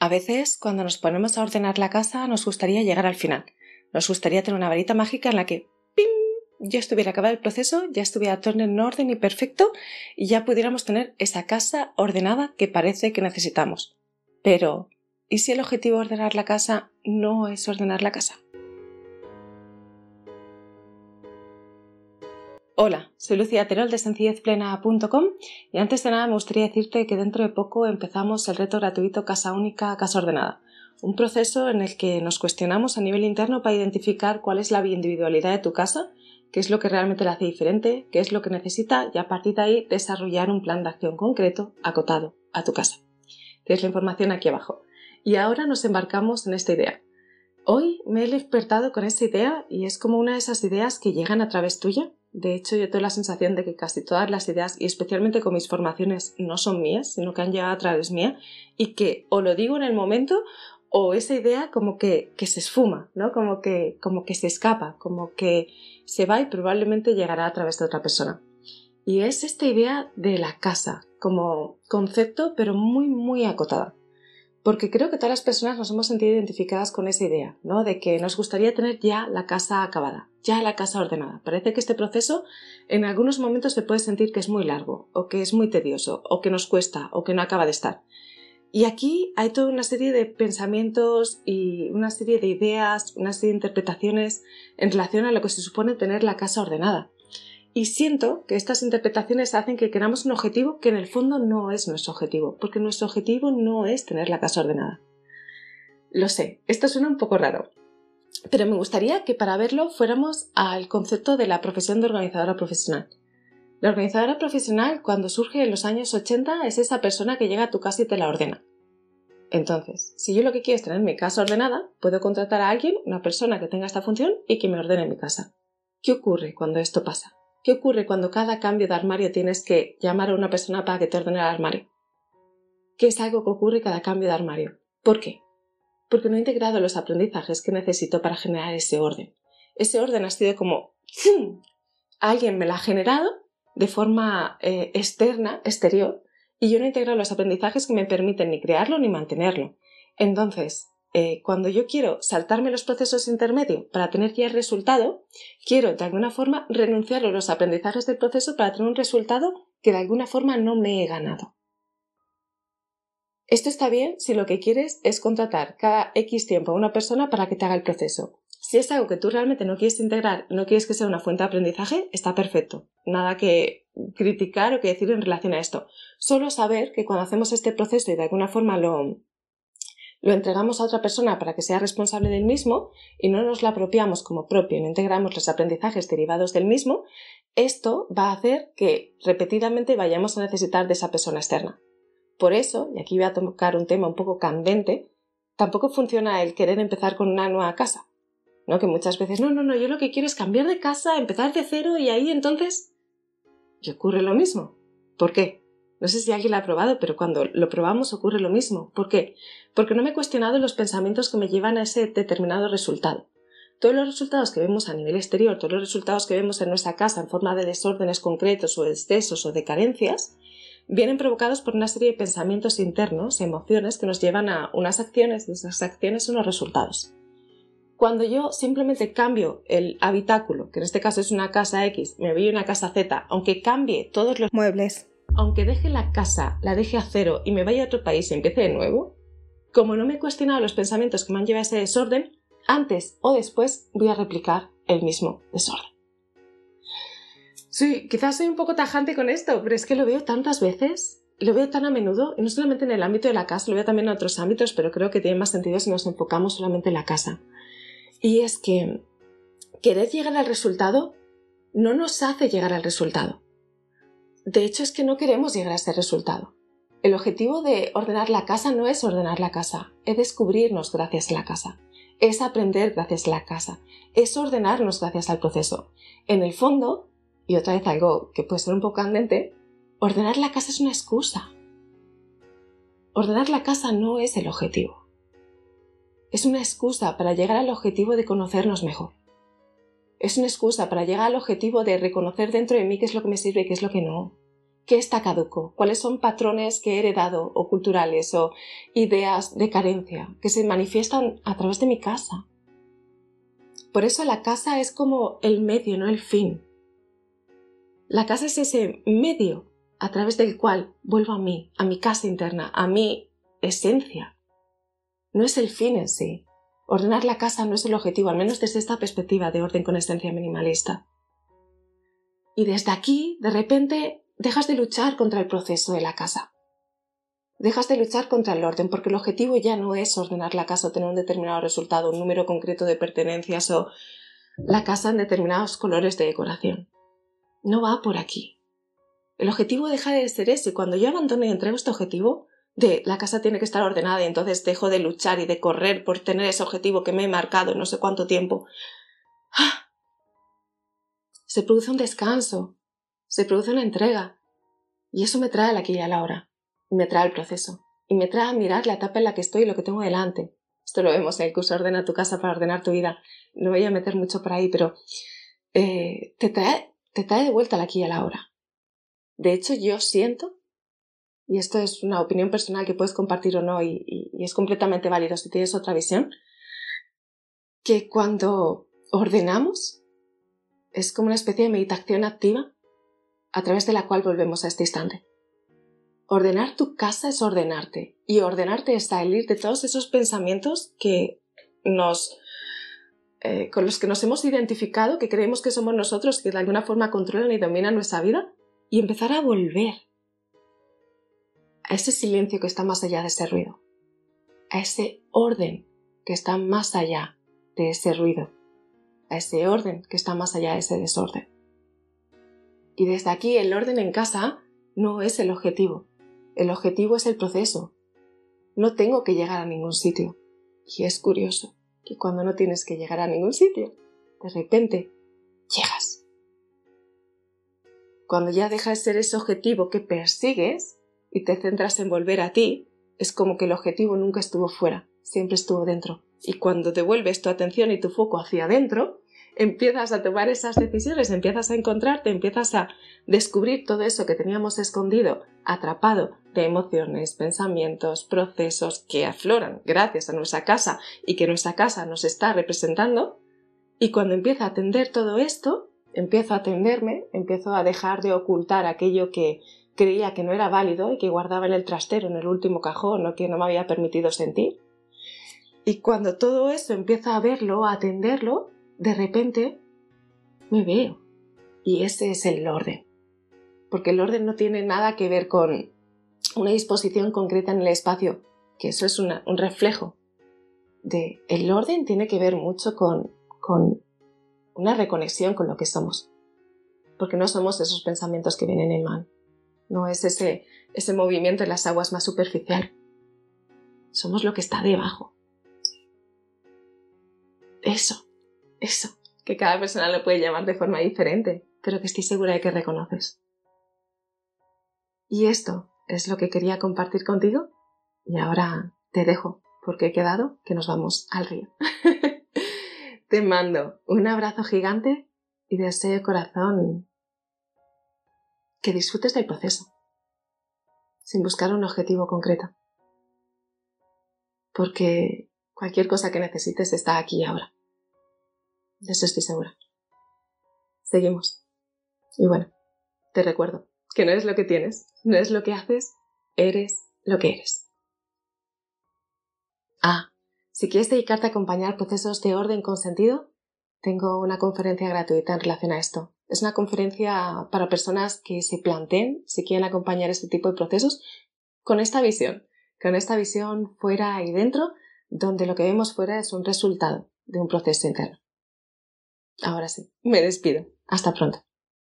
A veces, cuando nos ponemos a ordenar la casa, nos gustaría llegar al final. Nos gustaría tener una varita mágica en la que ¡pim! ya estuviera acabado el proceso, ya estuviera todo en orden y perfecto y ya pudiéramos tener esa casa ordenada que parece que necesitamos. Pero, ¿y si el objetivo de ordenar la casa no es ordenar la casa? Hola, soy Lucía Terol de sencillezplena.com y antes de nada me gustaría decirte que dentro de poco empezamos el reto gratuito Casa Única, Casa Ordenada, un proceso en el que nos cuestionamos a nivel interno para identificar cuál es la individualidad de tu casa, qué es lo que realmente la hace diferente, qué es lo que necesita y a partir de ahí desarrollar un plan de acción concreto acotado a tu casa. Tienes la información aquí abajo. Y ahora nos embarcamos en esta idea. Hoy me he despertado con esta idea y es como una de esas ideas que llegan a través tuya de hecho, yo tengo la sensación de que casi todas las ideas, y especialmente con mis formaciones, no son mías, sino que han llegado a través mía, y que o lo digo en el momento o esa idea como que, que se esfuma, ¿no? Como que, como que se escapa, como que se va y probablemente llegará a través de otra persona. Y es esta idea de la casa como concepto, pero muy, muy acotada porque creo que todas las personas nos hemos sentido identificadas con esa idea, ¿no? De que nos gustaría tener ya la casa acabada, ya la casa ordenada. Parece que este proceso en algunos momentos se puede sentir que es muy largo, o que es muy tedioso, o que nos cuesta, o que no acaba de estar. Y aquí hay toda una serie de pensamientos y una serie de ideas, una serie de interpretaciones en relación a lo que se supone tener la casa ordenada. Y siento que estas interpretaciones hacen que queramos un objetivo que en el fondo no es nuestro objetivo, porque nuestro objetivo no es tener la casa ordenada. Lo sé, esto suena un poco raro, pero me gustaría que para verlo fuéramos al concepto de la profesión de organizadora profesional. La organizadora profesional, cuando surge en los años 80, es esa persona que llega a tu casa y te la ordena. Entonces, si yo lo que quiero es tener mi casa ordenada, puedo contratar a alguien, una persona que tenga esta función y que me ordene mi casa. ¿Qué ocurre cuando esto pasa? ¿Qué ocurre cuando cada cambio de armario tienes que llamar a una persona para que te ordene el armario? ¿Qué es algo que ocurre cada cambio de armario? ¿Por qué? Porque no he integrado los aprendizajes que necesito para generar ese orden. Ese orden ha sido como. Alguien me lo ha generado de forma eh, externa, exterior, y yo no he integrado los aprendizajes que me permiten ni crearlo ni mantenerlo. Entonces, eh, cuando yo quiero saltarme los procesos intermedios para tener ya el resultado, quiero de alguna forma renunciar a los aprendizajes del proceso para tener un resultado que de alguna forma no me he ganado. Esto está bien si lo que quieres es contratar cada X tiempo a una persona para que te haga el proceso. Si es algo que tú realmente no quieres integrar, no quieres que sea una fuente de aprendizaje, está perfecto. Nada que criticar o que decir en relación a esto. Solo saber que cuando hacemos este proceso y de alguna forma lo, lo entregamos a otra persona para que sea responsable del mismo y no nos lo apropiamos como propio y no integramos los aprendizajes derivados del mismo, esto va a hacer que repetidamente vayamos a necesitar de esa persona externa. Por eso, y aquí voy a tocar un tema un poco candente, tampoco funciona el querer empezar con una nueva casa. ¿No? Que muchas veces, no, no, no, yo lo que quiero es cambiar de casa, empezar de cero y ahí entonces... Y ocurre lo mismo. ¿Por qué? No sé si alguien lo ha probado, pero cuando lo probamos ocurre lo mismo. ¿Por qué? Porque no me he cuestionado los pensamientos que me llevan a ese determinado resultado. Todos los resultados que vemos a nivel exterior, todos los resultados que vemos en nuestra casa en forma de desórdenes concretos o excesos o de carencias, vienen provocados por una serie de pensamientos internos, emociones que nos llevan a unas acciones, y esas acciones unos resultados. Cuando yo simplemente cambio el habitáculo, que en este caso es una casa X, me voy a una casa Z, aunque cambie todos los muebles, aunque deje la casa, la deje a cero y me vaya a otro país y empiece de nuevo, como no me he cuestionado los pensamientos que me han llevado a ese desorden, antes o después voy a replicar el mismo desorden. Sí, quizás soy un poco tajante con esto, pero es que lo veo tantas veces, lo veo tan a menudo, y no solamente en el ámbito de la casa, lo veo también en otros ámbitos, pero creo que tiene más sentido si nos enfocamos solamente en la casa. Y es que querer llegar al resultado no nos hace llegar al resultado. De hecho, es que no queremos llegar a ese resultado. El objetivo de ordenar la casa no es ordenar la casa, es descubrirnos gracias a la casa, es aprender gracias a la casa, es ordenarnos gracias al proceso. En el fondo, y otra vez algo que puede ser un poco candente, ordenar la casa es una excusa. Ordenar la casa no es el objetivo. Es una excusa para llegar al objetivo de conocernos mejor. Es una excusa para llegar al objetivo de reconocer dentro de mí qué es lo que me sirve y qué es lo que no qué está caduco, cuáles son patrones que he heredado o culturales o ideas de carencia que se manifiestan a través de mi casa. Por eso la casa es como el medio, no el fin. La casa es ese medio a través del cual vuelvo a mí, a mi casa interna, a mi esencia. No es el fin en sí. Ordenar la casa no es el objetivo, al menos desde esta perspectiva de orden con esencia minimalista. Y desde aquí, de repente, dejas de luchar contra el proceso de la casa. Dejas de luchar contra el orden, porque el objetivo ya no es ordenar la casa o tener un determinado resultado, un número concreto de pertenencias o la casa en determinados colores de decoración. No va por aquí. El objetivo deja de ser ese. Cuando yo abandono y entrego este objetivo, de la casa tiene que estar ordenada y entonces dejo de luchar y de correr por tener ese objetivo que me he marcado en no sé cuánto tiempo. ¡Ah! Se produce un descanso, se produce una entrega. Y eso me trae la aquí y a la hora. Y me trae el proceso. Y me trae a mirar la etapa en la que estoy y lo que tengo delante. Esto lo vemos en el curso Ordena tu casa para ordenar tu vida. No voy a meter mucho por ahí, pero eh, te, trae, te trae de vuelta la aquí y a la hora. De hecho, yo siento, y esto es una opinión personal que puedes compartir o no, y, es completamente válido si tienes otra visión, que cuando ordenamos es como una especie de meditación activa a través de la cual volvemos a este instante. Ordenar tu casa es ordenarte y ordenarte es salir de todos esos pensamientos que nos eh, con los que nos hemos identificado, que creemos que somos nosotros, que de alguna forma controlan y dominan nuestra vida, y empezar a volver a ese silencio que está más allá de ese ruido, a ese orden que está más allá de ese ruido, a ese orden que está más allá de ese desorden. Y desde aquí el orden en casa no es el objetivo. El objetivo es el proceso. No tengo que llegar a ningún sitio. Y es curioso que cuando no tienes que llegar a ningún sitio, de repente llegas. Cuando ya dejas de ser ese objetivo que persigues y te centras en volver a ti, es como que el objetivo nunca estuvo fuera, siempre estuvo dentro. Y cuando devuelves tu atención y tu foco hacia adentro, empiezas a tomar esas decisiones, empiezas a encontrarte, empiezas a descubrir todo eso que teníamos escondido, atrapado de emociones, pensamientos, procesos que afloran gracias a nuestra casa y que nuestra casa nos está representando. Y cuando empiezo a atender todo esto, empiezo a atenderme, empiezo a dejar de ocultar aquello que creía que no era válido y que guardaba en el trastero, en el último cajón o que no me había permitido sentir. Y cuando todo eso empiezo a verlo, a atenderlo, de repente me veo. Y ese es el orden. Porque el orden no tiene nada que ver con una disposición concreta en el espacio, que eso es un reflejo de el orden tiene que ver mucho con, con una reconexión con lo que somos. Porque no somos esos pensamientos que vienen en mal. No es ese, ese movimiento en las aguas más superficial. Somos lo que está debajo. Eso eso, que cada persona lo puede llamar de forma diferente, pero que estoy segura de que reconoces. Y esto es lo que quería compartir contigo y ahora te dejo porque he quedado que nos vamos al río. te mando un abrazo gigante y deseo de corazón que disfrutes del proceso, sin buscar un objetivo concreto. Porque cualquier cosa que necesites está aquí ahora. De eso estoy segura. Seguimos. Y bueno, te recuerdo que no eres lo que tienes, no eres lo que haces, eres lo que eres. Ah, si quieres dedicarte a acompañar procesos de orden con sentido, tengo una conferencia gratuita en relación a esto. Es una conferencia para personas que se planteen si quieren acompañar este tipo de procesos con esta visión, con esta visión fuera y dentro, donde lo que vemos fuera es un resultado de un proceso interno. Ahora sí, me despido. Hasta pronto.